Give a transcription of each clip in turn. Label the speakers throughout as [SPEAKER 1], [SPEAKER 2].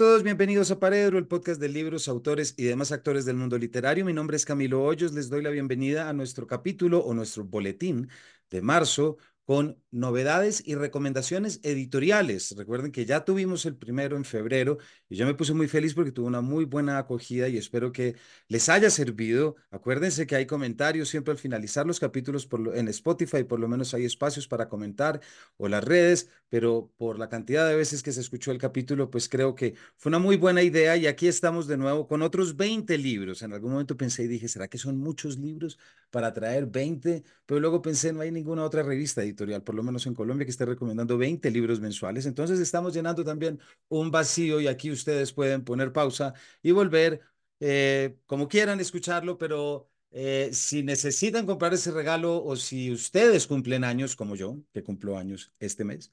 [SPEAKER 1] Todos, bienvenidos a Paredro, el podcast de libros, autores y demás actores del mundo literario. Mi nombre es Camilo Hoyos, les doy la bienvenida a nuestro capítulo o nuestro boletín de marzo con novedades y recomendaciones editoriales. Recuerden que ya tuvimos el primero en febrero y yo me puse muy feliz porque tuvo una muy buena acogida y espero que les haya servido. Acuérdense que hay comentarios siempre al finalizar los capítulos por en Spotify, por lo menos hay espacios para comentar o las redes, pero por la cantidad de veces que se escuchó el capítulo, pues creo que fue una muy buena idea y aquí estamos de nuevo con otros 20 libros. En algún momento pensé y dije, ¿será que son muchos libros para traer 20? Pero luego pensé, no hay ninguna otra revista editorial por lo menos en Colombia, que esté recomendando 20 libros mensuales. Entonces estamos llenando también un vacío y aquí ustedes pueden poner pausa y volver eh, como quieran escucharlo, pero eh, si necesitan comprar ese regalo o si ustedes cumplen años, como yo, que cumplo años este mes,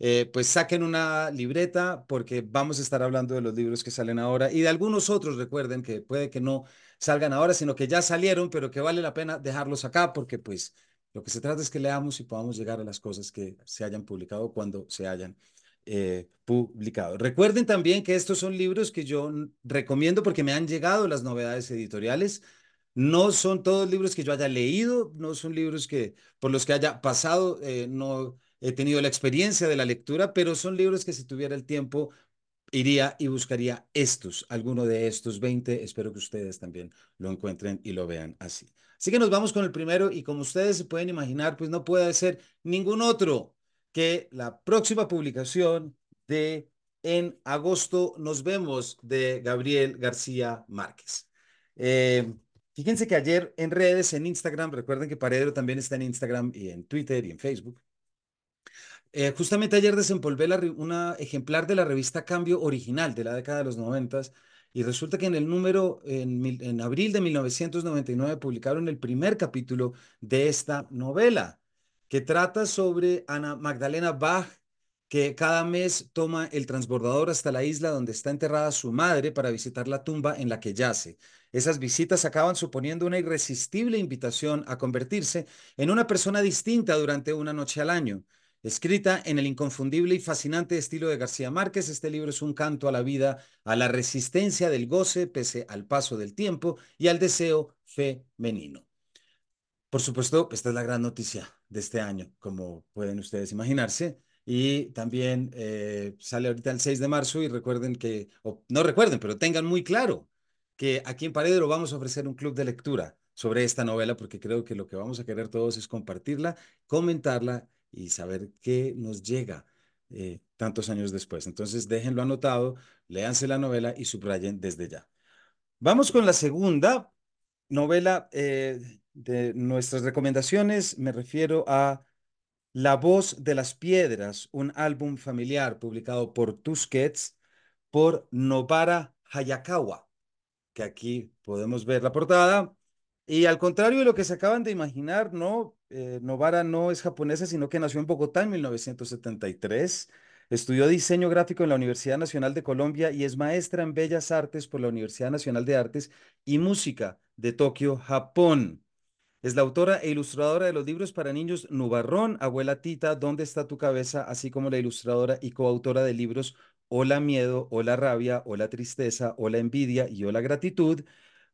[SPEAKER 1] eh, pues saquen una libreta porque vamos a estar hablando de los libros que salen ahora y de algunos otros, recuerden que puede que no salgan ahora, sino que ya salieron, pero que vale la pena dejarlos acá porque pues lo que se trata es que leamos y podamos llegar a las cosas que se hayan publicado cuando se hayan eh, publicado. Recuerden también que estos son libros que yo recomiendo porque me han llegado las novedades editoriales. No son todos libros que yo haya leído, no son libros que por los que haya pasado, eh, no he tenido la experiencia de la lectura, pero son libros que si tuviera el tiempo iría y buscaría estos, alguno de estos 20. Espero que ustedes también lo encuentren y lo vean así. Así que nos vamos con el primero y como ustedes se pueden imaginar, pues no puede ser ningún otro que la próxima publicación de En agosto nos vemos de Gabriel García Márquez. Eh, fíjense que ayer en redes, en Instagram, recuerden que Paredro también está en Instagram y en Twitter y en Facebook. Eh, justamente ayer desempolvé una ejemplar de la revista Cambio original de la década de los noventas y resulta que en el número, en, en abril de 1999, publicaron el primer capítulo de esta novela, que trata sobre Ana Magdalena Bach, que cada mes toma el transbordador hasta la isla donde está enterrada su madre para visitar la tumba en la que yace. Esas visitas acaban suponiendo una irresistible invitación a convertirse en una persona distinta durante una noche al año. Escrita en el inconfundible y fascinante estilo de García Márquez, este libro es un canto a la vida, a la resistencia del goce pese al paso del tiempo y al deseo femenino. Por supuesto, esta es la gran noticia de este año, como pueden ustedes imaginarse. Y también eh, sale ahorita el 6 de marzo y recuerden que, o no recuerden, pero tengan muy claro que aquí en Paredero vamos a ofrecer un club de lectura sobre esta novela porque creo que lo que vamos a querer todos es compartirla, comentarla y saber qué nos llega eh, tantos años después. Entonces, déjenlo anotado, léanse la novela y subrayen desde ya. Vamos con la segunda novela eh, de nuestras recomendaciones. Me refiero a La voz de las piedras, un álbum familiar publicado por Tusquets por Nobara Hayakawa, que aquí podemos ver la portada. Y al contrario de lo que se acaban de imaginar, no, eh, Novara no es japonesa, sino que nació en Bogotá en 1973. Estudió diseño gráfico en la Universidad Nacional de Colombia y es maestra en Bellas Artes por la Universidad Nacional de Artes y Música de Tokio, Japón. Es la autora e ilustradora de los libros para niños Nubarrón, Abuela Tita, ¿Dónde está tu cabeza? Así como la ilustradora y coautora de libros Hola Miedo, Hola Rabia, Hola Tristeza, Hola Envidia y Hola Gratitud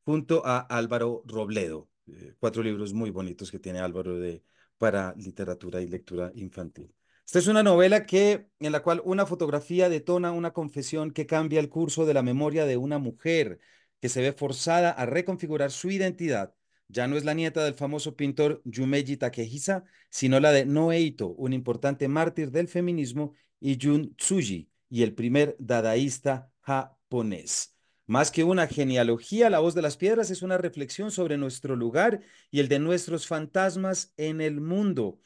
[SPEAKER 1] junto a Álvaro Robledo. Eh, cuatro libros muy bonitos que tiene Álvaro de, para literatura y lectura infantil. Esta es una novela que, en la cual una fotografía detona una confesión que cambia el curso de la memoria de una mujer que se ve forzada a reconfigurar su identidad. Ya no es la nieta del famoso pintor Yumeji Takehisa, sino la de Noeito, un importante mártir del feminismo, y Jun Tsuji, y el primer dadaísta japonés. Más que una genealogía, La voz de las piedras es una reflexión sobre nuestro lugar y el de nuestros fantasmas en el mundo.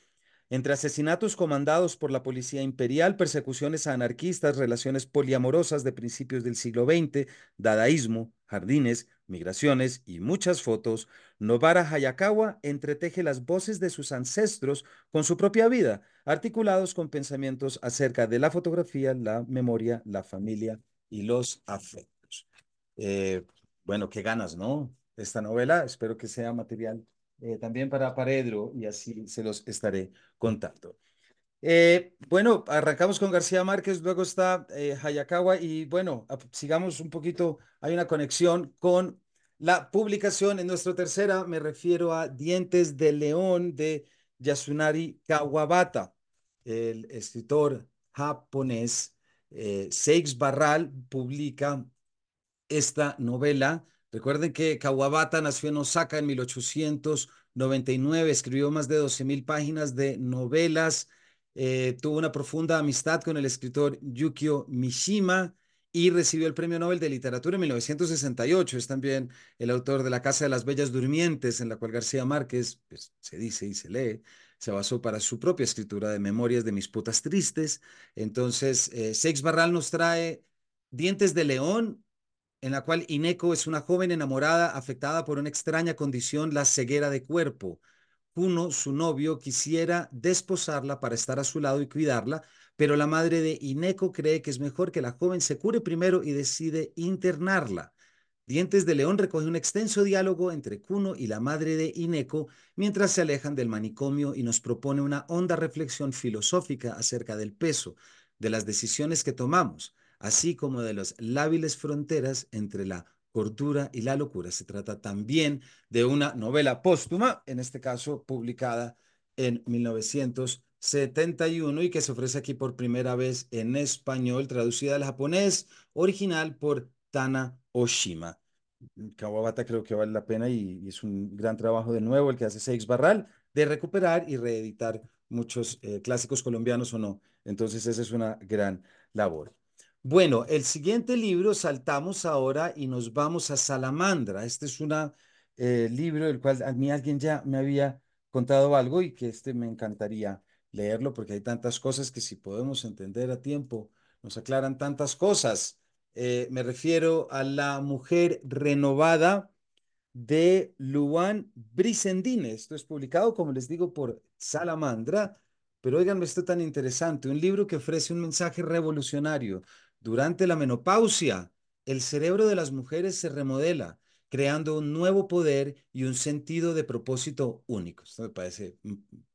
[SPEAKER 1] Entre asesinatos comandados por la Policía Imperial, persecuciones a anarquistas, relaciones poliamorosas de principios del siglo XX, dadaísmo, jardines, migraciones y muchas fotos, Nobara Hayakawa entreteje las voces de sus ancestros con su propia vida, articulados con pensamientos acerca de la fotografía, la memoria, la familia y los afectos. Eh, bueno, qué ganas, ¿no? Esta novela, espero que sea material eh, también para Paredro y así se los estaré contando. Eh, bueno, arrancamos con García Márquez, luego está eh, Hayakawa y bueno, sigamos un poquito, hay una conexión con la publicación en nuestra tercera, me refiero a Dientes de León de Yasunari Kawabata, el escritor japonés. Seix Barral publica esta novela. Recuerden que Kawabata nació en Osaka en 1899, escribió más de 12.000 páginas de novelas, eh, tuvo una profunda amistad con el escritor Yukio Mishima y recibió el Premio Nobel de Literatura en 1968. Es también el autor de La Casa de las Bellas Durmientes, en la cual García Márquez, pues, se dice y se lee, se basó para su propia escritura de Memorias de mis putas tristes. Entonces, eh, Seix Barral nos trae Dientes de León, en la cual Ineko es una joven enamorada afectada por una extraña condición, la ceguera de cuerpo. Kuno, su novio, quisiera desposarla para estar a su lado y cuidarla, pero la madre de Ineko cree que es mejor que la joven se cure primero y decide internarla. Dientes de León recoge un extenso diálogo entre Kuno y la madre de Ineko mientras se alejan del manicomio y nos propone una honda reflexión filosófica acerca del peso, de las decisiones que tomamos, así como de las lábiles fronteras entre la cordura y la locura. Se trata también de una novela póstuma, en este caso publicada en 1971 y que se ofrece aquí por primera vez en español, traducida al japonés, original por Tana Oshima. Kawabata creo que vale la pena y, y, es un gran trabajo de nuevo el que hace Seix Barral de recuperar y reeditar muchos eh, clásicos colombianos o no. Entonces esa es una gran labor. Bueno, el siguiente libro saltamos ahora y nos vamos a Salamandra. Este es un eh, libro del cual a mí alguien ya me había contado algo y que este me encantaría leerlo porque hay tantas cosas que si podemos entender a tiempo nos aclaran tantas cosas. Eh, me refiero a la mujer renovada de Luan Brisendine. Esto es publicado, como les digo, por Salamandra. Pero oigan, esto tan interesante, un libro que ofrece un mensaje revolucionario. Durante la menopausia, el cerebro de las mujeres se remodela, creando un nuevo poder y un sentido de propósito único. Esto me parece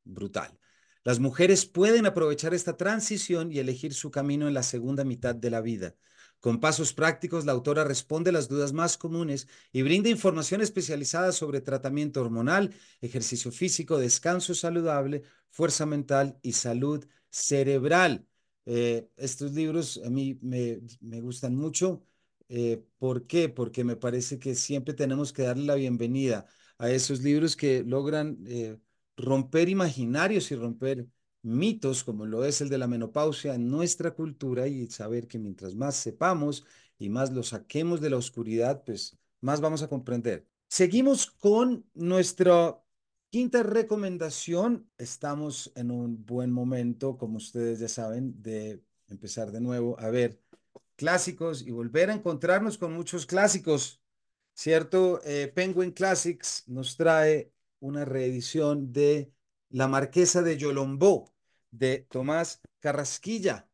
[SPEAKER 1] brutal. Las mujeres pueden aprovechar esta transición y elegir su camino en la segunda mitad de la vida. Con pasos prácticos, la autora responde las dudas más comunes y brinda información especializada sobre tratamiento hormonal, ejercicio físico, descanso saludable, fuerza mental y salud cerebral. Eh, estos libros a mí me, me gustan mucho. Eh, ¿Por qué? Porque me parece que siempre tenemos que darle la bienvenida a esos libros que logran eh, romper imaginarios y romper mitos como lo es el de la menopausia en nuestra cultura y saber que mientras más sepamos y más lo saquemos de la oscuridad, pues más vamos a comprender. Seguimos con nuestra quinta recomendación. Estamos en un buen momento, como ustedes ya saben, de empezar de nuevo a ver clásicos y volver a encontrarnos con muchos clásicos, ¿cierto? Eh, Penguin Classics nos trae una reedición de La Marquesa de Yolombó de Tomás Carrasquilla,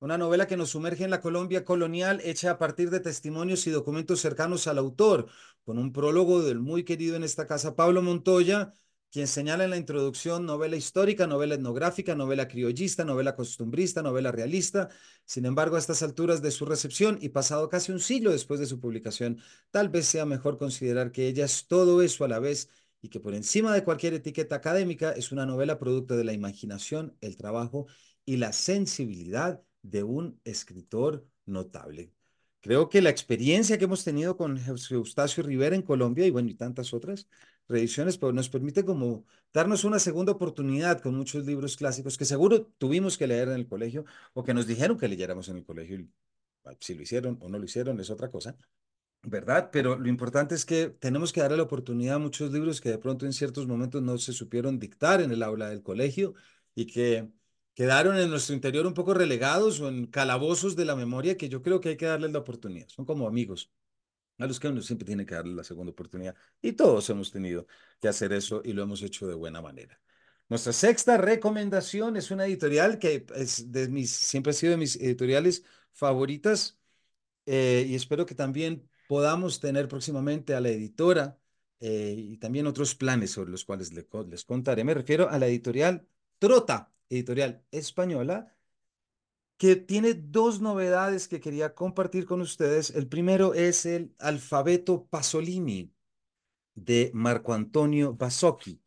[SPEAKER 1] una novela que nos sumerge en la Colombia colonial hecha a partir de testimonios y documentos cercanos al autor, con un prólogo del muy querido en esta casa Pablo Montoya, quien señala en la introducción novela histórica, novela etnográfica, novela criollista, novela costumbrista, novela realista. Sin embargo, a estas alturas de su recepción y pasado casi un siglo después de su publicación, tal vez sea mejor considerar que ella es todo eso a la vez y que por encima de cualquier etiqueta académica es una novela producto de la imaginación, el trabajo y la sensibilidad de un escritor notable. Creo que la experiencia que hemos tenido con Eustacio Rivera en Colombia y bueno, y tantas otras reediciones, pues nos permite como darnos una segunda oportunidad con muchos libros clásicos que seguro tuvimos que leer en el colegio o que nos dijeron que leyéramos en el colegio. Si lo hicieron o no lo hicieron es otra cosa. ¿verdad? Pero lo importante es que tenemos que darle la oportunidad a muchos libros que de pronto en ciertos momentos no se supieron dictar en el aula del colegio y que quedaron en nuestro interior un poco relegados o en calabozos de la memoria que yo creo que hay que darles la oportunidad. Son como amigos a los que uno siempre tiene que darle la segunda oportunidad. Y todos hemos tenido que hacer eso y lo hemos hecho de buena manera. Nuestra sexta recomendación es una editorial que es de mis, siempre ha sido de mis editoriales favoritas eh, y espero que también podamos tener próximamente a la editora eh, y también otros planes sobre los cuales les, les contaré. Me refiero a la editorial Trota, editorial española, que tiene dos novedades que quería compartir con ustedes. El primero es el Alfabeto Pasolini de Marco Antonio Basocchi.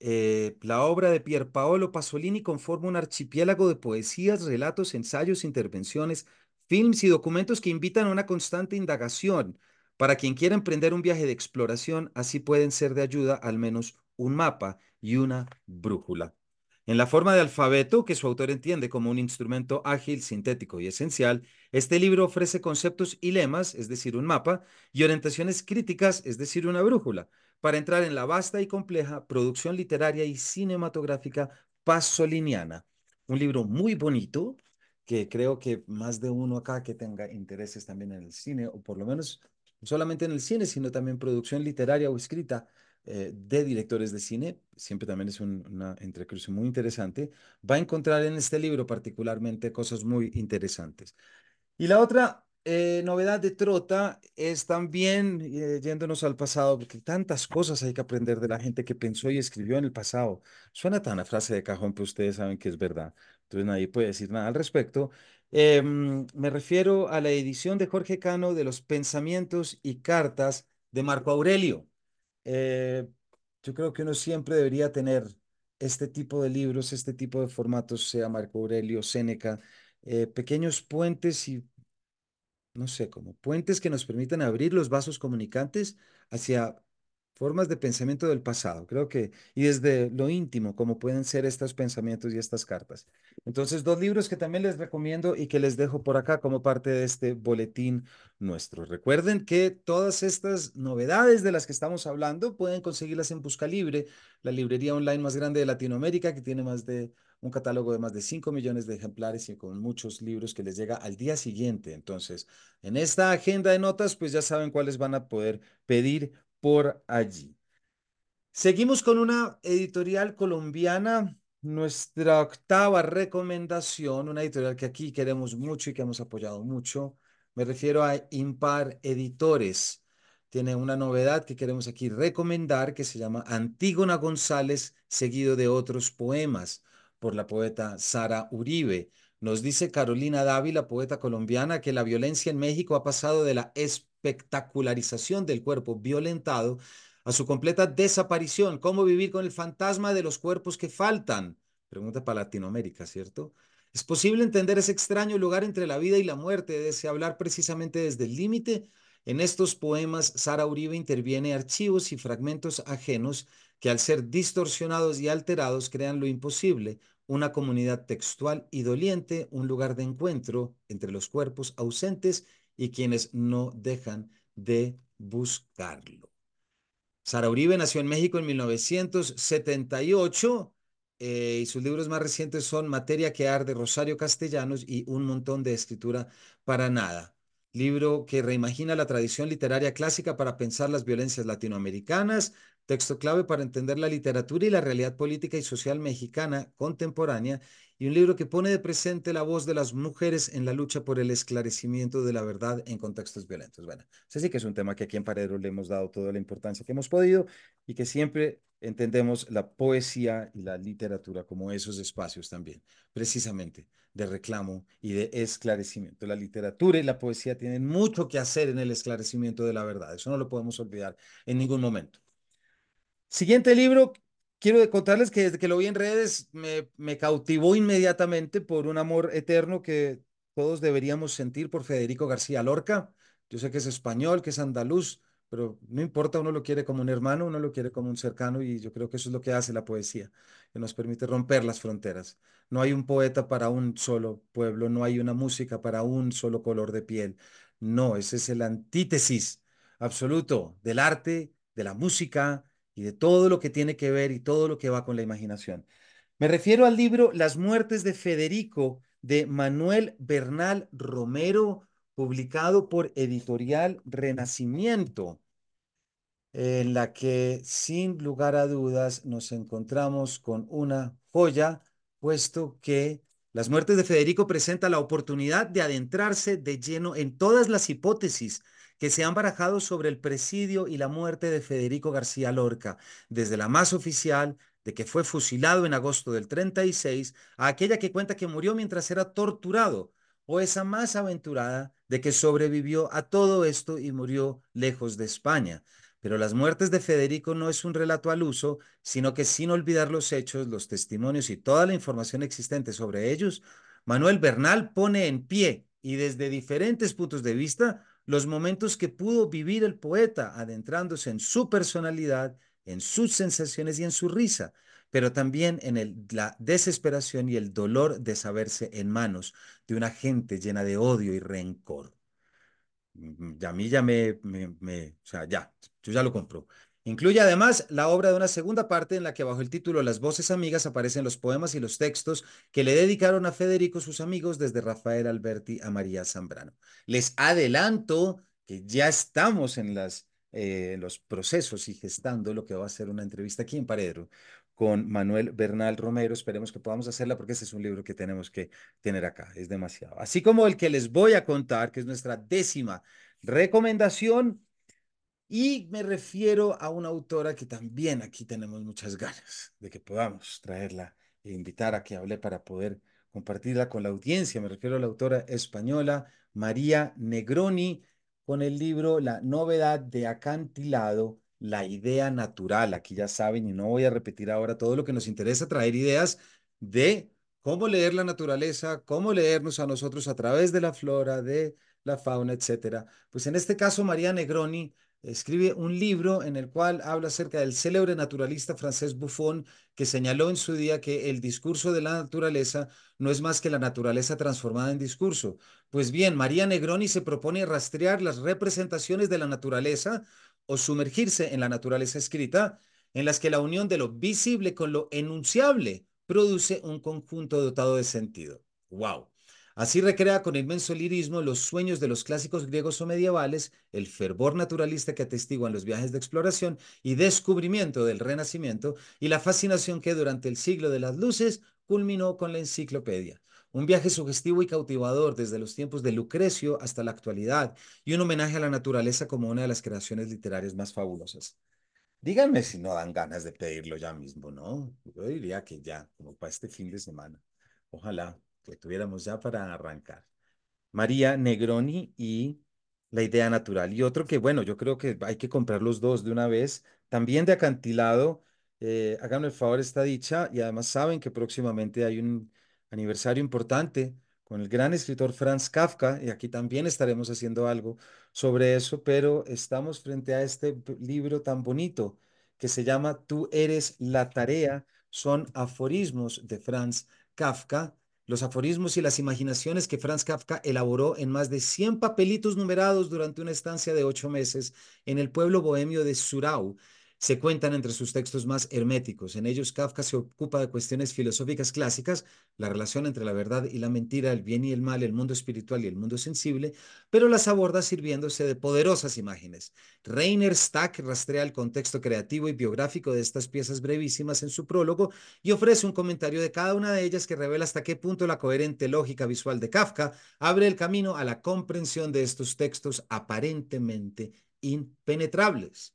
[SPEAKER 1] Eh, la obra de Pierpaolo Pasolini conforma un archipiélago de poesías, relatos, ensayos, intervenciones, films y documentos que invitan a una constante indagación. Para quien quiera emprender un viaje de exploración, así pueden ser de ayuda al menos un mapa y una brújula. En la forma de alfabeto, que su autor entiende como un instrumento ágil, sintético y esencial, este libro ofrece conceptos y lemas, es decir, un mapa, y orientaciones críticas, es decir, una brújula, para entrar en la vasta y compleja producción literaria y cinematográfica pasoliniana. Un libro muy bonito, que creo que más de uno acá que tenga intereses también en el cine, o por lo menos no solamente en el cine, sino también producción literaria o escrita, eh, de directores de cine, siempre también es una entrecruce muy interesante, va a encontrar en este libro particularmente cosas muy interesantes. Y la otra eh, novedad de Trota es también eh, yéndonos al pasado, porque tantas cosas hay que aprender de la gente que pensó y escribió en el pasado. Suena tan a frase de cajón, pero ustedes saben que es verdad. Entonces nadie puede decir nada al respecto. Em, me refiero a la edición de Jorge Cano de los pensamientos y cartas de Marco Aurelio. Eh, yo creo que uno siempre debería tener este tipo de libros, este tipo de formatos, sea Marco Aurelio, Séneca, eh, pequeños puentes y, no sé, como puentes que nos permitan abrir los vasos comunicantes hacia formas de pensamiento del pasado, creo que, y desde lo íntimo, como pueden ser estos pensamientos y estas cartas. Entonces, dos libros que también les recomiendo y que les dejo por acá como parte de este boletín nuestro. Recuerden que todas estas novedades de las que estamos hablando pueden conseguirlas en Busca Libre, la librería online más grande de Latinoamérica, que tiene más de un catálogo de más de 5 millones de ejemplares y con muchos libros que les llega al día siguiente. Entonces, en esta agenda de notas, pues ya saben cuáles van a poder pedir por allí. Seguimos con una editorial colombiana, nuestra octava recomendación, una editorial que aquí queremos mucho y que hemos apoyado mucho. Me refiero a Impar Editores. Tiene una novedad que queremos aquí recomendar que se llama Antígona González, seguido de otros poemas, por la poeta Sara Uribe. Nos dice Carolina Dávila, poeta colombiana, que la violencia en México ha pasado de la espectacularización del cuerpo violentado a su completa desaparición. ¿Cómo vivir con el fantasma de los cuerpos que faltan? Pregunta para Latinoamérica, ¿cierto? ¿Es posible entender ese extraño lugar entre la vida y la muerte? ¿Desea hablar precisamente desde el límite? En estos poemas, Sara Uribe interviene archivos y fragmentos ajenos que al ser distorsionados y alterados crean lo imposible, una comunidad textual y doliente, un lugar de encuentro entre los cuerpos ausentes y quienes no dejan de buscarlo. Sara Uribe nació en México en 1978 eh, y sus libros más recientes son Materia que arde, Rosario Castellanos y Un montón de escritura para nada. Libro que reimagina la tradición literaria clásica para pensar las violencias latinoamericanas, texto clave para entender la literatura y la realidad política y social mexicana contemporánea y un libro que pone de presente la voz de las mujeres en la lucha por el esclarecimiento de la verdad en contextos violentos. Bueno, ese sí que es un tema que aquí en Paredro le hemos dado toda la importancia que hemos podido y que siempre entendemos la poesía y la literatura como esos espacios también, precisamente de reclamo y de esclarecimiento. La literatura y la poesía tienen mucho que hacer en el esclarecimiento de la verdad, eso no lo podemos olvidar en ningún momento. Siguiente libro quiero contarles que desde que lo vi en redes me, cautivó inmediatamente por un amor eterno que todos deberíamos sentir por Federico García Lorca. Yo sé que es español, que es andaluz, pero no importa, uno lo quiere como un hermano, uno lo quiere como un cercano y yo creo que eso es lo que hace la poesía, que nos permite romper las fronteras. No hay un poeta para un solo pueblo, no hay una música para un solo color de piel. No, ese es el antítesis absoluto del arte, de la música, y de todo lo que tiene que ver y todo lo que va con la imaginación. Me refiero al libro Las muertes de Federico de Manuel Bernal Romero, publicado por Editorial Renacimiento, en la que sin lugar a dudas nos encontramos con una joya, puesto que Las muertes de Federico presenta la oportunidad de adentrarse de lleno en todas las hipótesis que se han barajado sobre el presidio y la muerte de Federico García Lorca, desde la más oficial, de que fue fusilado en agosto del 36 a aquella que cuenta que murió mientras era torturado o esa más aventurada de que sobrevivió a todo esto y murió lejos de España. Pero las muertes de Federico no es un relato al uso, sino que sin olvidar los hechos, los testimonios y toda la información existente sobre ellos, Manuel Bernal pone en pie y desde diferentes puntos de vista los momentos que pudo vivir el poeta, adentrándose en su personalidad, en sus sensaciones y en su risa, pero también en el, la desesperación y el dolor de saberse en manos de una gente llena de odio y rencor. Mm, a mí ya me, me, me, o sea, ya, yo ya lo compro. Incluye además la obra de una segunda parte en la que bajo el título Las voces amigas aparecen los poemas y los textos que le dedicaron a Federico sus amigos desde Rafael Alberti a María Zambrano. Les adelanto que ya estamos en eh, los procesos y gestando lo que va a ser una entrevista aquí en Paredro con Manuel Bernal Romero. Esperemos que podamos hacerla porque ese es un libro que tenemos que tener acá. Es demasiado. Así como el que les voy a contar, que es nuestra décima recomendación y me refiero a una autora que también aquí tenemos muchas ganas de que podamos traerla e invitar a que hable para poder compartirla con la audiencia. Me refiero a la autora española María Negroni con el libro La novedad de acantilado, la idea natural. Aquí ya saben, y no voy a repetir ahora todo lo que nos interesa, traer ideas de cómo leer la naturaleza, cómo leernos a nosotros a través de la flora, de la fauna, etcétera. Pues en este caso, María Negroni escribe un libro en el cual habla acerca del célebre naturalista francés Buffon, que señaló en su día que el discurso de la naturaleza no es más que la naturaleza transformada en discurso. Pues bien, María Negroni se propone rastrear las representaciones de la naturaleza o sumergirse en la naturaleza escrita, en las que la unión de lo visible con lo enunciable produce un conjunto dotado de sentido. ¡Wow! Así recrea con inmenso lirismo los sueños de los clásicos griegos o medievales, el fervor naturalista que atestiguan los viajes de exploración y descubrimiento del Renacimiento y la fascinación que durante el siglo de las luces culminó con la enciclopedia. Un viaje sugestivo y cautivador desde los tiempos de Lucrecio hasta la actualidad y un homenaje a la naturaleza como una de las creaciones literarias más fabulosas. Díganme si no dan ganas de pedirlo ya mismo, ¿no? Yo diría que ya, como para este fin de semana. Ojalá que tuviéramos ya para arrancar. María Negroni y La idea natural. Y otro que, bueno, yo creo que hay que comprar los dos de una vez, también de acantilado. Eh, háganme el favor esta dicha y además saben que próximamente hay un aniversario importante con el gran escritor Franz Kafka y aquí también estaremos haciendo algo sobre eso, pero estamos frente a este libro tan bonito que se llama Tú eres la tarea. Son aforismos de Franz Kafka los aforismos y las imaginaciones que Franz Kafka elaboró en más de 100 papelitos numerados durante una estancia de ocho meses en el pueblo bohemio de Surau, se cuentan entre sus textos más herméticos. En ellos Kafka se ocupa de cuestiones filosóficas clásicas, la relación entre la verdad y la mentira, el bien y el mal, el mundo espiritual y el mundo sensible, pero las aborda sirviéndose de poderosas imágenes. Rainer Stack rastrea el contexto creativo y biográfico de estas piezas brevísimas en su prólogo y ofrece un comentario de cada una de ellas que revela hasta qué punto la coherente lógica visual de Kafka abre el camino a la comprensión de estos textos aparentemente impenetrables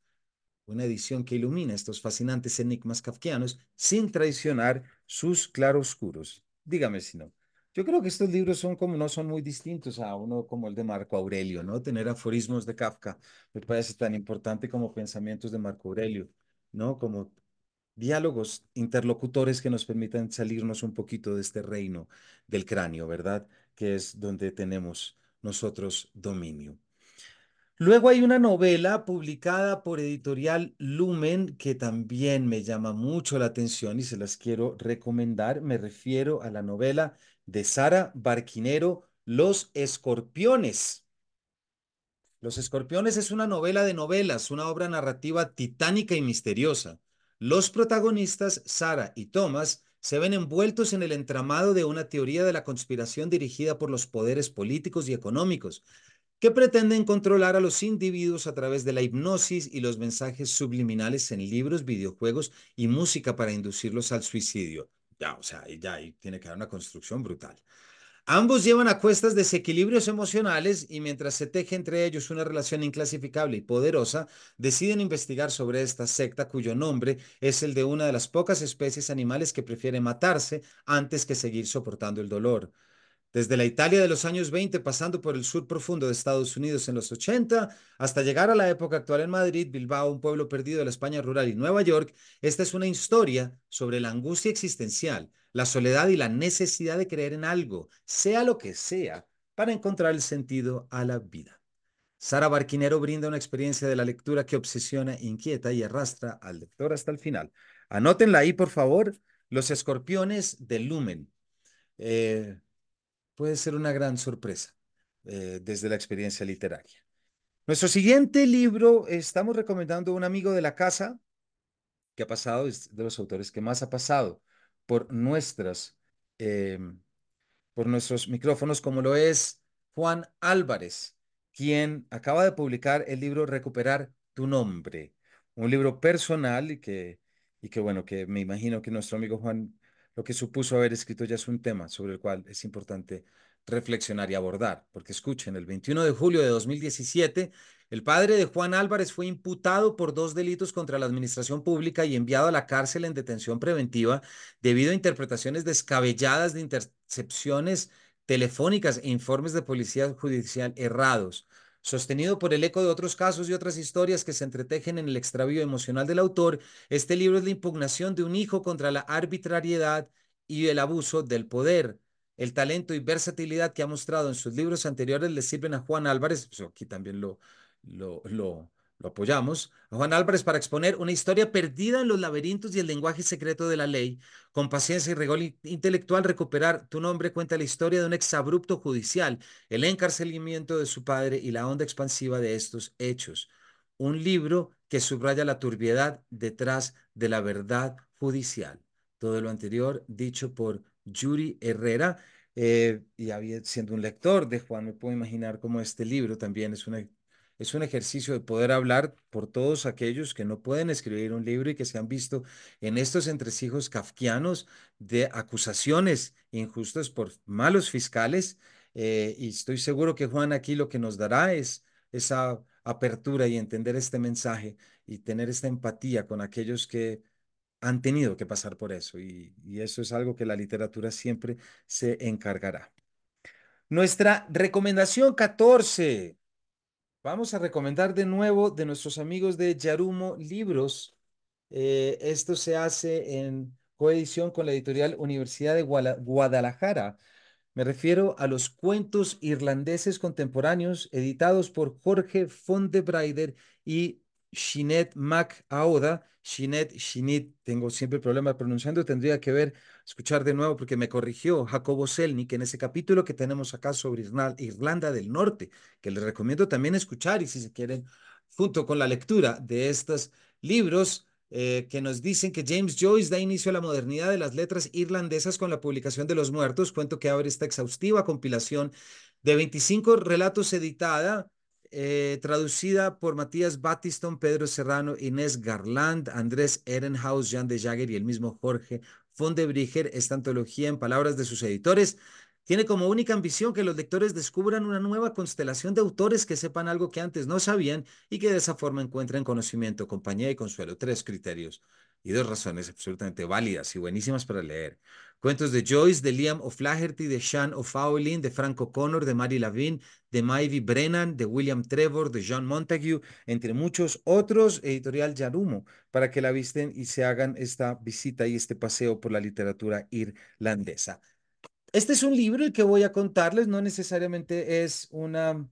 [SPEAKER 1] una edición que ilumina estos fascinantes enigmas kafkianos sin traicionar sus claroscuros. Dígame si no. Yo creo que estos libros son como no son muy distintos a uno como el de Marco Aurelio, ¿no? Tener aforismos de Kafka me parece tan importante como pensamientos de Marco Aurelio, ¿no? Como diálogos interlocutores que nos permitan salirnos un poquito de este reino del cráneo, ¿verdad? Que es donde tenemos nosotros dominio. Luego hay una novela publicada por Editorial Lumen que también me llama mucho la atención y se las quiero recomendar. Me refiero a la novela de Sara Barquinero, Los Escorpiones. Los Escorpiones es una novela de novelas, una obra narrativa titánica y misteriosa. Los protagonistas, Sara y Thomas, se ven envueltos en el entramado de una teoría de la conspiración dirigida por los poderes políticos y económicos, que pretenden controlar a los individuos a través de la hipnosis y los mensajes subliminales en libros, videojuegos y música para inducirlos al suicidio. Ya, o sea, ya ahí tiene que haber una construcción brutal. Ambos llevan a cuestas desequilibrios emocionales y mientras se teje entre ellos una relación inclasificable y poderosa, deciden investigar sobre esta secta cuyo nombre es el de una de las pocas especies animales que prefiere matarse antes que seguir soportando el dolor. Desde la Italia de los años 20, pasando por el sur profundo de Estados Unidos en los 80, hasta llegar a la época actual en Madrid, Bilbao, un pueblo perdido de la España rural y Nueva York, esta es una historia sobre la angustia existencial la soledad y la necesidad de creer en algo, sea lo que sea, para encontrar el sentido a la vida. Sara Barquinero brinda una experiencia de la lectura que obsesiona, inquieta y arrastra al lector hasta el final. Anótenla ahí, por favor, Los escorpiones de Lumen. Eh, puede ser una gran sorpresa eh, desde la experiencia literaria. Nuestro siguiente libro, estamos recomendando a un amigo de la casa que ha pasado, es de los autores que más ha pasado por nuestras, em, por nuestros micrófonos, como lo es Juan Álvarez, quien acaba de publicar el libro Recuperar tu nombre, un libro personal y que, y que bueno, que me imagino que nuestro amigo Juan lo que supuso haber escrito ya es un tema sobre el cual es importante reflexionar y abordar, porque escuchen, el 21 de julio de 2017 el padre de Juan Álvarez fue imputado por dos delitos contra la administración pública y enviado a la cárcel en detención preventiva debido a interpretaciones descabelladas de intercepciones telefónicas e informes de policía judicial errados. Sostenido por el eco de otros casos y otras historias que se entretejen en el extravío emocional del autor, este libro es la impugnación de un hijo contra la arbitrariedad y el abuso del poder. El talento y versatilidad que ha mostrado en sus libros anteriores le sirven a Juan Álvarez, pues aquí también lo, lo, lo, apoyamos, a Juan Álvarez para exponer una historia perdida en los laberintos y el lenguaje secreto de la ley. Con paciencia y rigor intelectual, recuperar tu nombre cuenta la historia de un exabrupto judicial, el encarcelamiento de su padre y la onda expansiva de estos hechos. Un libro que subraya la turbiedad detrás de la verdad judicial. Todo lo anterior dicho por Yuri Herrera. Eh, y había, siendo un lector de Juan, me puedo imaginar cómo este libro también es una es un ejercicio de poder hablar por todos aquellos que no pueden escribir un libro y que se han visto en estos entresijos kafkianos de acusaciones injustas por malos fiscales. Eh, y estoy seguro que Juan aquí lo que nos dará es esa apertura y entender este mensaje y tener esta empatía con aquellos que han tenido que pasar por eso. Y, y eso es algo que la literatura siempre se encargará. Nuestra recomendación 14 Vamos a recomendar de nuevo de nuestros amigos de Yarumo Libros. Eh, esto se hace en coedición con la editorial Universidad de Guadalajara. Me refiero a los cuentos irlandeses contemporáneos editados por Jorge Fondebreider y Shinet Mac Aoda. Shinet, Shinit, tengo siempre problema pronunciando, tendría que ver, escuchar de nuevo porque me corrigió Jacobo Selnik en ese capítulo que tenemos acá sobre Irlanda del Norte, que les recomiendo también escuchar y si se quieren, junto con la lectura de estos libros, eh, que nos dicen que James Joyce da inicio a la modernidad de las letras irlandesas con la publicación de Los Muertos, cuento que abre esta exhaustiva compilación de 25 relatos editada eh, traducida por Matías Battiston, Pedro Serrano, Inés Garland, Andrés Ehrenhaus, Jean de Jagger y el mismo Jorge Fondebriger. Esta antología, en palabras de sus editores, tiene como única ambición que los lectores descubran una nueva constelación de autores que sepan algo que antes no sabían y que de esa forma encuentren conocimiento, compañía y consuelo. Tres criterios y dos razones absolutamente válidas y buenísimas para leer. Cuentos de Joyce, de Liam O'Flaherty, de Sean O'Fowlin, de Frank O'Connor, de Mary Lavin, de Maivy Brennan, de William Trevor, de John Montague, entre muchos otros, editorial Yarumo, para que la visten y se hagan esta visita y este paseo por la literatura irlandesa. Este es un libro el que voy a contarles, no necesariamente es una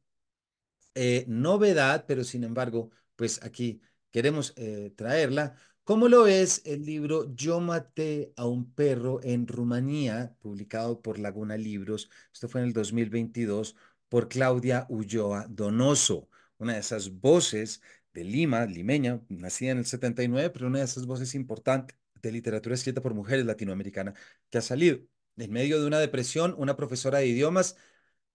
[SPEAKER 1] eh, novedad, pero sin embargo, pues aquí queremos eh, traerla ¿Cómo lo es el libro Yo maté a un perro en Rumanía, publicado por Laguna Libros? Esto fue en el 2022 por Claudia Ulloa Donoso, una de esas voces de Lima, limeña, nacida en el 79, pero una de esas voces importantes de literatura escrita por mujeres latinoamericanas que ha salido en medio de una depresión, una profesora de idiomas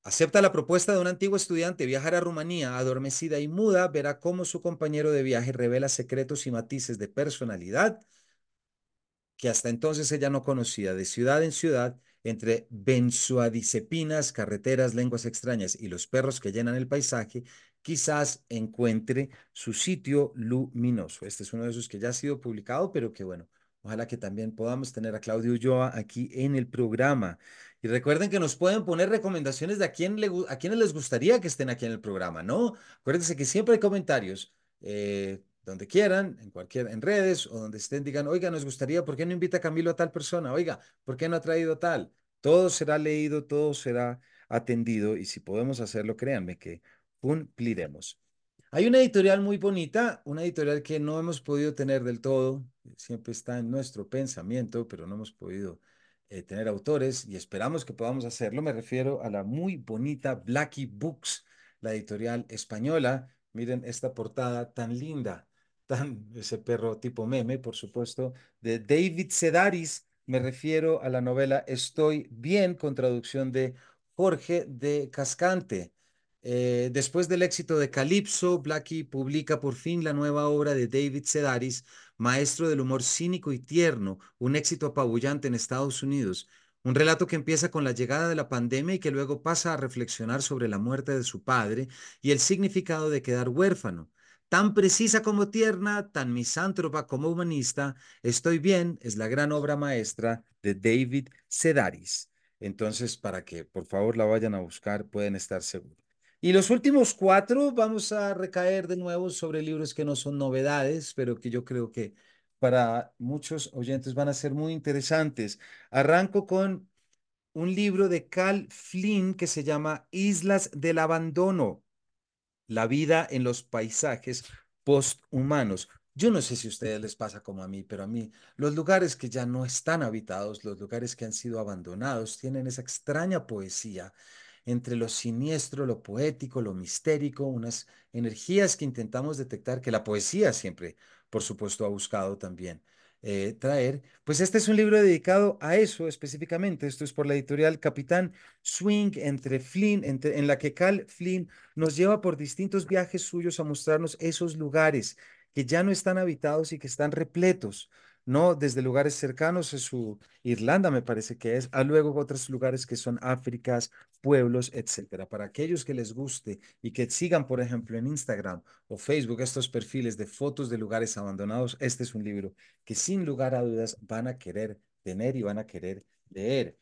[SPEAKER 1] Acepta la propuesta de un antiguo estudiante viajar a Rumanía, adormecida y muda, verá cómo su compañero de viaje revela secretos y matices de personalidad que hasta entonces ella no conocía. De ciudad en ciudad, entre benzoadicepinas, carreteras, lenguas extrañas y los perros que llenan el paisaje, quizás encuentre su sitio luminoso. Este es uno de esos que ya ha sido publicado, pero que bueno, ojalá que también podamos tener a Claudio Ulloa aquí en el programa. Y recuerden que nos pueden poner recomendaciones de a, quién le, a quienes les gustaría que estén aquí en el programa, ¿no? Acuérdense que siempre hay comentarios. Eh, donde quieran, en cualquier, en redes o donde estén, digan, oiga, nos gustaría, ¿por qué no invita a Camilo a tal persona? Oiga, ¿por qué no ha traído tal? Todo será leído, todo será atendido y si podemos hacerlo, créanme que cumpliremos. Hay una editorial muy bonita, una editorial que no hemos podido tener del todo, siempre está en nuestro pensamiento, pero no hemos podido eh, tener autores y esperamos que podamos hacerlo. Me refiero a la muy bonita Blackie Books, la editorial española. Miren esta portada tan linda ese perro tipo meme, por supuesto, de David Sedaris. Me refiero a la novela Estoy bien, con traducción de Jorge de Cascante. Eh, después del éxito de Calypso, Blackie publica por fin la nueva obra de David Sedaris, maestro del humor cínico y tierno, un éxito apabullante en Estados Unidos. Un relato que empieza con la llegada de la pandemia y que luego pasa a reflexionar sobre la muerte de su padre y el significado de quedar huérfano. Tan precisa como tierna, tan misántropa como humanista, Estoy bien es la gran obra maestra de David Sedaris. Entonces, para que por favor la vayan a buscar, pueden estar seguros. Y los últimos cuatro vamos a recaer de nuevo sobre libros que no son novedades, pero que yo creo que para muchos oyentes van a ser muy interesantes. Arranco con un libro de Cal Flynn que se llama Islas del Abandono la vida en los paisajes posthumanos. Yo no sé si a ustedes les pasa como a mí, pero a mí los lugares que ya no están habitados, los lugares que han sido abandonados, tienen esa extraña poesía entre lo siniestro, lo poético, lo mistérico, unas energías que intentamos detectar, que la poesía siempre, por supuesto, ha buscado también. Eh, traer. Pues este es un libro dedicado a eso específicamente. Esto es por la editorial Capitán Swing entre Flynn, en la que Cal Flynn nos lleva por distintos viajes suyos a mostrarnos esos lugares que ya no están habitados y que están repletos no desde lugares cercanos a su Irlanda, me parece que es, a luego otros lugares que son Áfricas, pueblos, etcétera. Para aquellos que les guste y que sigan, por ejemplo, en Instagram o Facebook estos perfiles de fotos de lugares abandonados, este es un libro que sin lugar a dudas van a querer tener y van a querer leer.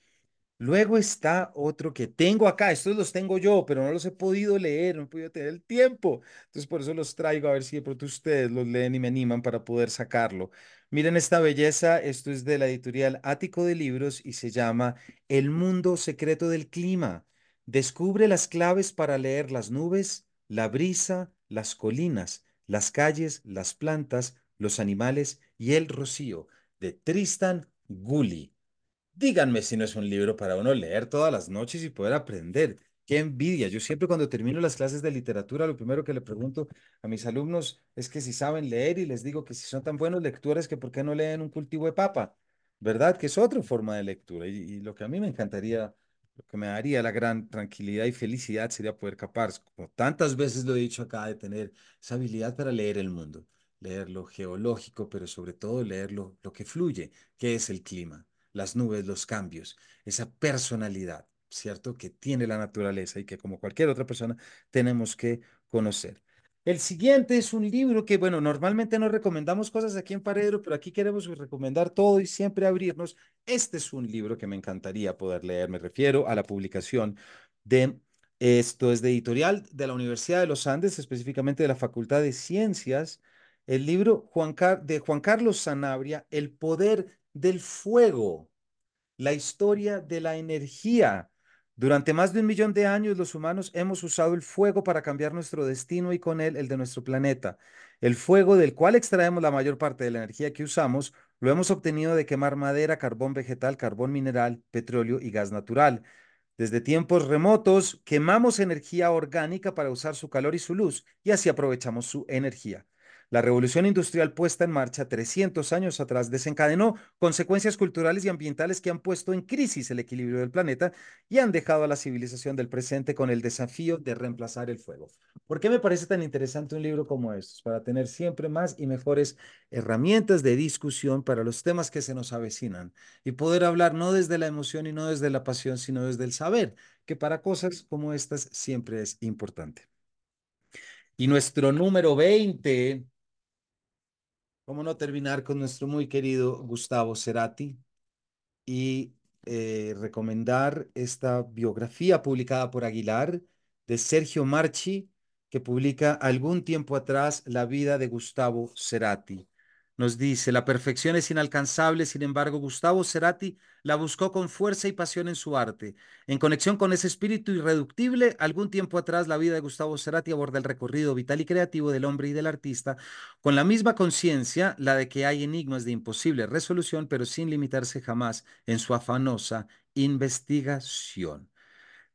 [SPEAKER 1] Luego está otro que tengo acá, estos los tengo yo, pero no los he podido leer, no he podido tener el tiempo. Entonces por eso los traigo a ver si de pronto ustedes los leen y me animan para poder sacarlo. Miren esta belleza, esto es de la editorial Ático de Libros y se llama El mundo secreto del clima. Descubre las claves para leer las nubes, la brisa, las colinas, las calles, las plantas, los animales y el rocío, de Tristan Gully. Díganme si no es un libro para uno leer todas las noches y poder aprender. Qué envidia. Yo siempre cuando termino las clases de literatura, lo primero que le pregunto a mis alumnos es que si saben leer y les digo que si son tan buenos lectores, que por qué no leen un cultivo de papa, ¿verdad? Que es otra forma de lectura. Y, lo que a mí me encantaría, lo que me daría la gran tranquilidad y felicidad sería poder capaz, como tantas veces lo he dicho acá, de tener esa habilidad para leer el mundo, leer lo geológico, pero sobre todo leer lo que fluye, que es el clima las nubes, los cambios, esa personalidad, ¿cierto? Que tiene la naturaleza y que como cualquier otra persona tenemos que conocer. El siguiente es un libro que, bueno, normalmente no recomendamos cosas aquí en Paredro, pero aquí queremos recomendar todo y siempre abrirnos. Este es un libro que me encantaría poder leer. Me refiero a la publicación de, esto es de editorial de la Universidad de los Andes, específicamente de la Facultad de Ciencias, el libro Juan de Juan Carlos Sanabria, El poder del fuego, la historia de la energía. Durante más de un millón de años los humanos hemos usado el fuego para cambiar nuestro destino y con él el de nuestro planeta. El fuego del cual extraemos la mayor parte de la energía que usamos lo hemos obtenido de quemar madera, carbón vegetal, carbón mineral, petróleo y gas natural. Desde tiempos remotos quemamos energía orgánica para usar su calor y su luz y así aprovechamos su energía. La revolución industrial puesta en marcha 300 años atrás desencadenó consecuencias culturales y ambientales que han puesto en crisis el equilibrio del planeta y han dejado a la civilización del presente con el desafío de reemplazar el fuego. ¿Por qué me parece tan interesante un libro como estos? Para tener siempre más y mejores herramientas de discusión para los temas que se nos avecinan y poder hablar no desde la emoción y no desde la pasión, sino desde el saber, que para cosas como estas siempre es importante. Y nuestro número 20, ¿cómo no terminar con nuestro muy querido Gustavo Cerati y eh, recomendar esta biografía publicada por Aguilar de Sergio Marchi, que publica algún tiempo atrás la vida de Gustavo Cerati? Nos dice, la perfección es inalcanzable, sin embargo, Gustavo Cerati la buscó con fuerza y pasión en su arte. En conexión con ese espíritu irreductible, algún tiempo atrás la vida de Gustavo Cerati aborda el recorrido vital y creativo del hombre y del artista con la misma conciencia, la de que hay enigmas de imposible resolución, pero sin limitarse jamás en su afanosa investigación.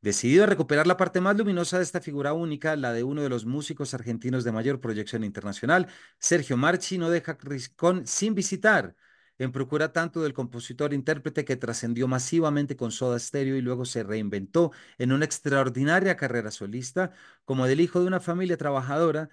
[SPEAKER 1] Decidido a recuperar la parte más luminosa de esta figura única, la de uno de los músicos argentinos de mayor proyección internacional, Sergio Marchi no deja Riscón sin visitar, en procura tanto del compositor-intérprete que trascendió masivamente con Soda Stereo y luego se reinventó en una extraordinaria carrera solista, como del hijo de una familia trabajadora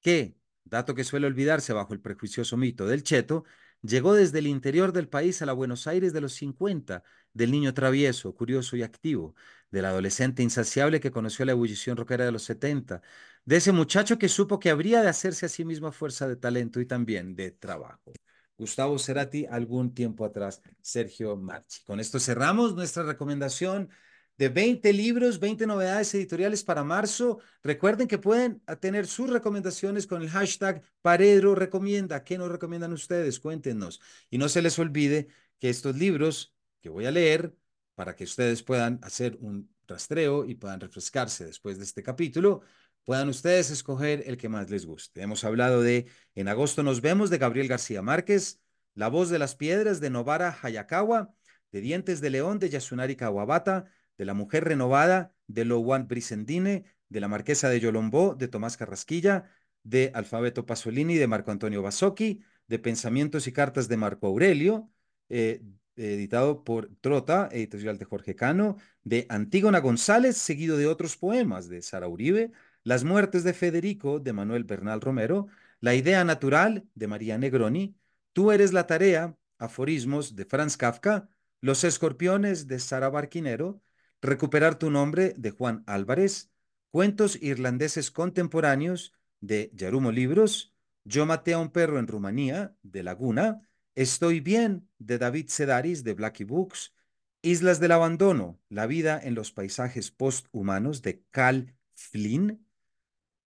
[SPEAKER 1] que, dato que suele olvidarse bajo el prejuicioso mito del cheto, llegó desde el interior del país a la Buenos Aires de los 50, del niño travieso, curioso y activo, del adolescente insaciable que conoció la ebullición rockera de los 70, de ese muchacho que supo que habría de hacerse a sí mismo a fuerza de talento y también de trabajo. Gustavo Cerati, algún tiempo atrás, Sergio Marchi. Con esto cerramos nuestra recomendación de 20 libros, 20 novedades editoriales para marzo. Recuerden que pueden tener sus recomendaciones con el hashtag Paredro Recomienda. ¿Qué nos recomiendan ustedes? Cuéntenos. Y no se les olvide que estos libros que voy a leer para que ustedes puedan hacer un rastreo y puedan refrescarse después de este capítulo, puedan ustedes escoger el que más les guste. Hemos hablado de En agosto nos vemos de Gabriel García Márquez, La voz de las piedras de Novara Hayakawa, de Dientes de León de Yasunari Kawabata, de La mujer renovada de Lowan Brisendine, de La marquesa de Yolombó de Tomás Carrasquilla, de Alfabeto Pasolini de Marco Antonio Basocchi, de Pensamientos y cartas de Marco Aurelio, eh, editado por Trota, editorial de Jorge Cano, de Antígona González, seguido de otros poemas de Sara Uribe, Las muertes de Federico, de Manuel Bernal Romero, La idea natural, de María Negroni, Tú eres la tarea, aforismos, de Franz Kafka, Los escorpiones, de Sara Barquinero, Recuperar tu nombre, de Juan Álvarez, Cuentos irlandeses contemporáneos, de Yarumo Libros, Yo maté a un perro en Rumanía, de Laguna, Estoy bien, de David Sedaris, de Blackie Books. Islas del Abandono, la vida en los paisajes posthumanos, de Cal Flynn.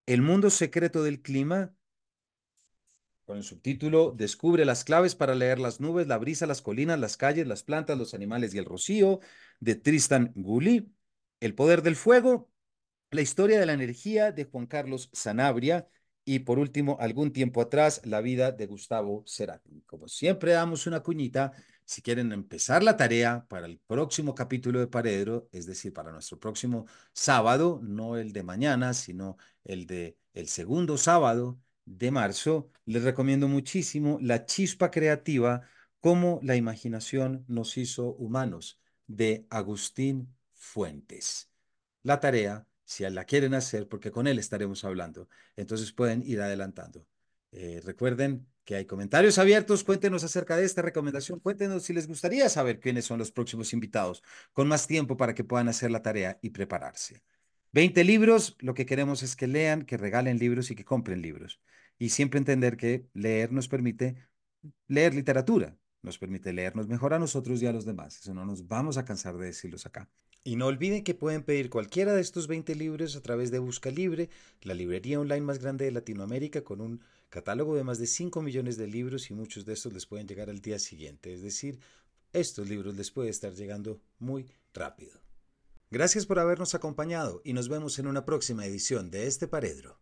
[SPEAKER 1] El mundo secreto del clima, con el subtítulo Descubre las claves para leer las nubes, la brisa, las colinas, las calles, las plantas, los animales y el rocío, de Tristan Gully. El poder del fuego, la historia de la energía, de Juan Carlos Sanabria. Y por último, algún tiempo atrás, la vida de Gustavo Cerati. Como siempre damos una cuñita, si quieren empezar la tarea para el próximo capítulo de Paredro, es decir, para nuestro próximo sábado, no el de mañana, sino el de el segundo sábado de marzo, les recomiendo muchísimo La chispa creativa, como la imaginación nos hizo humanos, de Agustín Fuentes. La tarea si la quieren hacer, porque con él estaremos hablando. Entonces pueden ir adelantando. Eh, recuerden que hay comentarios abiertos. Cuéntenos acerca de esta recomendación. Cuéntenos si les gustaría saber quiénes son los próximos invitados, con más tiempo para que puedan hacer la tarea y prepararse. 20 libros, lo que queremos es que lean, que regalen libros y que compren libros. Y siempre entender que leer nos permite leer literatura, nos permite leernos mejor a nosotros y a los demás. Eso no nos vamos a cansar de decirlos acá. Y no olviden que pueden pedir cualquiera de estos 20 libros a través de Busca Libre, la librería online más grande de Latinoamérica, con un catálogo de más de 5 millones de libros y muchos de estos les pueden llegar al día siguiente. Es decir, estos libros les puede estar llegando muy rápido. Gracias por habernos acompañado y nos vemos en una próxima edición de este Paredro.